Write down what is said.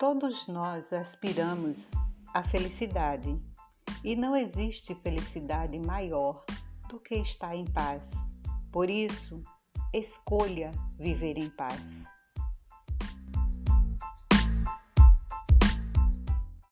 Todos nós aspiramos à felicidade e não existe felicidade maior do que estar em paz. Por isso, escolha viver em paz.